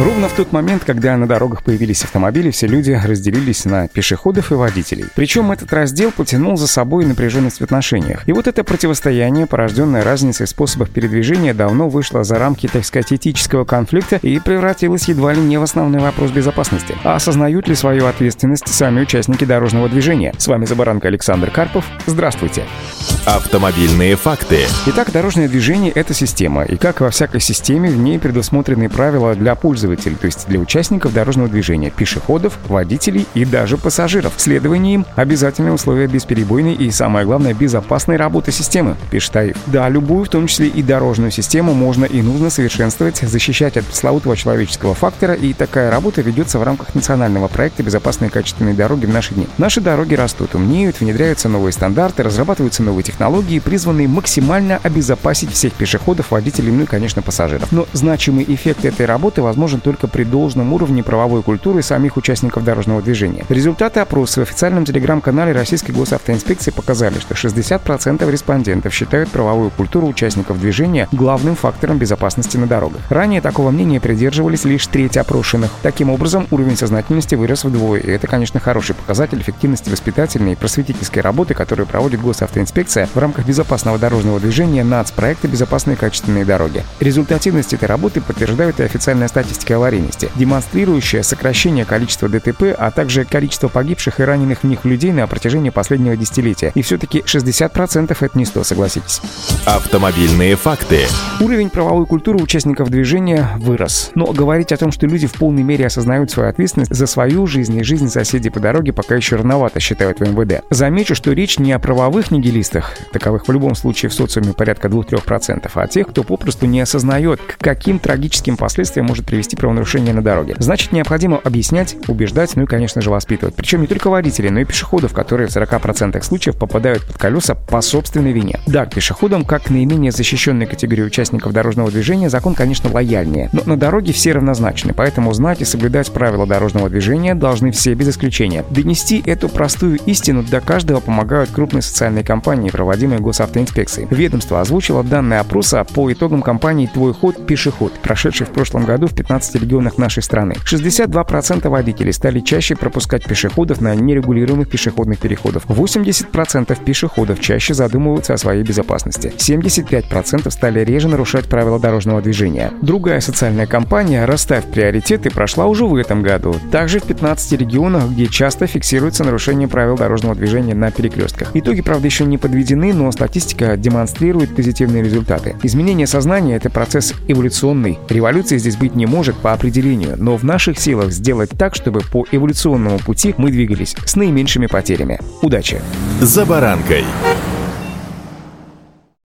Ровно в тот момент, когда на дорогах появились автомобили, все люди разделились на пешеходов и водителей. Причем этот раздел потянул за собой напряженность в отношениях. И вот это противостояние, порожденное разницей способов передвижения, давно вышло за рамки, так сказать, этического конфликта и превратилось едва ли не в основной вопрос безопасности. А осознают ли свою ответственность сами участники дорожного движения? С вами Забаранка Александр Карпов. Здравствуйте. Автомобильные факты. Итак, дорожное движение — это система, и как во всякой системе, в ней предусмотрены правила для пользователей, то есть для участников дорожного движения, пешеходов, водителей и даже пассажиров. Следование им — обязательные условия бесперебойной и, самое главное, безопасной работы системы, пишет Таиф. Да, любую, в том числе и дорожную систему, можно и нужно совершенствовать, защищать от пресловутого человеческого фактора, и такая работа ведется в рамках национального проекта «Безопасные качественные дороги» в наши дни. Наши дороги растут, умнеют, внедряются новые стандарты, разрабатываются новые технологии, призванные максимально обезопасить всех пешеходов, водителей, ну и, конечно, пассажиров. Но значимый эффект этой работы возможен только при должном уровне правовой культуры самих участников дорожного движения. Результаты опроса в официальном телеграм-канале Российской госавтоинспекции показали, что 60% респондентов считают правовую культуру участников движения главным фактором безопасности на дорогах. Ранее такого мнения придерживались лишь треть опрошенных. Таким образом, уровень сознательности вырос вдвое, и это, конечно, хороший показатель эффективности воспитательной и просветительской работы, которую проводит госавтоинспекция в рамках безопасного дорожного движения нацпроекта «Безопасные качественные дороги». Результативность этой работы подтверждает и официальная статистика аварийности, демонстрирующая сокращение количества ДТП, а также количество погибших и раненых в них людей на протяжении последнего десятилетия. И все-таки 60% это не 100, согласитесь. Автомобильные факты. Уровень правовой культуры участников движения вырос. Но говорить о том, что люди в полной мере осознают свою ответственность за свою жизнь и жизнь соседей по дороге, пока еще рановато, считают в МВД. Замечу, что речь не о правовых нигилистах, таковых в любом случае в социуме порядка 2-3%, а тех, кто попросту не осознает, к каким трагическим последствиям может привести правонарушение на дороге. Значит, необходимо объяснять, убеждать, ну и, конечно же, воспитывать. Причем не только водителей, но и пешеходов, которые в 40% случаев попадают под колеса по собственной вине. Да, к пешеходам, как наименее защищенной категории участников дорожного движения, закон, конечно, лояльнее. Но на дороге все равнозначны, поэтому знать и соблюдать правила дорожного движения должны все без исключения. Донести эту простую истину до каждого помогают крупные социальные компании, проводимой госавтоинспекцией. Ведомство озвучило данные опроса по итогам кампании «Твой ход. Пешеход», прошедшей в прошлом году в 15 регионах нашей страны. 62% водителей стали чаще пропускать пешеходов на нерегулируемых пешеходных переходах. 80% пешеходов чаще задумываются о своей безопасности. 75% стали реже нарушать правила дорожного движения. Другая социальная кампания «Расставь приоритеты» прошла уже в этом году. Также в 15 регионах, где часто фиксируется нарушение правил дорожного движения на перекрестках. Итоги, правда, еще не подведены но статистика демонстрирует позитивные результаты. Изменение сознания — это процесс эволюционный. Революции здесь быть не может по определению, но в наших силах сделать так, чтобы по эволюционному пути мы двигались с наименьшими потерями. Удачи! За баранкой.